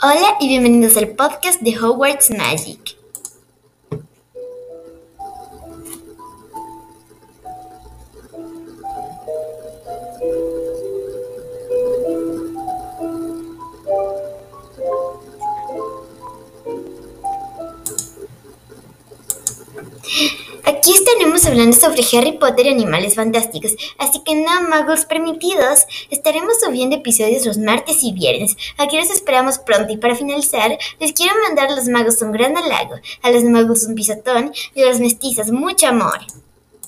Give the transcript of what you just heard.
Hola y bienvenidos al podcast de Hogwarts Magic. Hablando sobre Harry Potter y animales fantásticos, así que no magos permitidos. Estaremos subiendo episodios los martes y viernes. Aquí los esperamos pronto y para finalizar, les quiero mandar a los magos un gran halago, a los magos un pisotón y a los mestizos mucho amor.